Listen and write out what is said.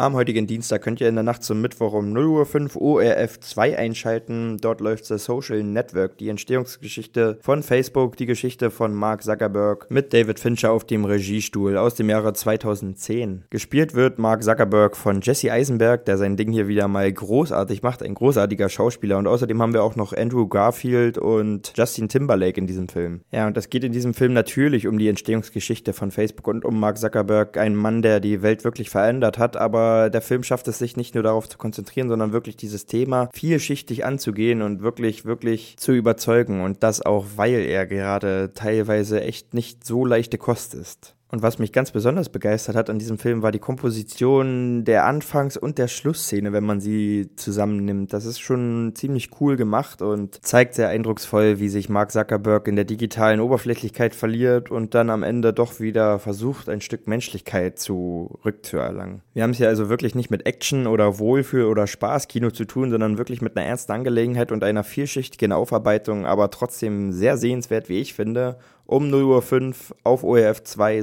Am heutigen Dienstag könnt ihr in der Nacht zum Mittwoch um 0.05 Uhr ORF 2 einschalten. Dort läuft The Social Network, die Entstehungsgeschichte von Facebook, die Geschichte von Mark Zuckerberg mit David Fincher auf dem Regiestuhl aus dem Jahre 2010. Gespielt wird Mark Zuckerberg von Jesse Eisenberg, der sein Ding hier wieder mal großartig macht, ein großartiger Schauspieler. Und außerdem haben wir auch noch Andrew Garfield und Justin Timberlake in diesem Film. Ja, und das geht in diesem Film natürlich um die Entstehungsgeschichte von Facebook und um Mark Zuckerberg, einen Mann, der die Welt wirklich verändert hat, aber der Film schafft es sich nicht nur darauf zu konzentrieren, sondern wirklich dieses Thema vielschichtig anzugehen und wirklich, wirklich zu überzeugen. Und das auch, weil er gerade teilweise echt nicht so leichte Kost ist. Und was mich ganz besonders begeistert hat an diesem Film, war die Komposition der Anfangs- und der Schlussszene, wenn man sie zusammennimmt. Das ist schon ziemlich cool gemacht und zeigt sehr eindrucksvoll, wie sich Mark Zuckerberg in der digitalen Oberflächlichkeit verliert und dann am Ende doch wieder versucht, ein Stück Menschlichkeit zurückzuerlangen. Wir haben es hier also wirklich nicht mit Action oder Wohlfühl- oder Spaßkino zu tun, sondern wirklich mit einer ernsten Angelegenheit und einer vielschichtigen Aufarbeitung, aber trotzdem sehr sehenswert, wie ich finde um 0.05 Uhr auf ORF 2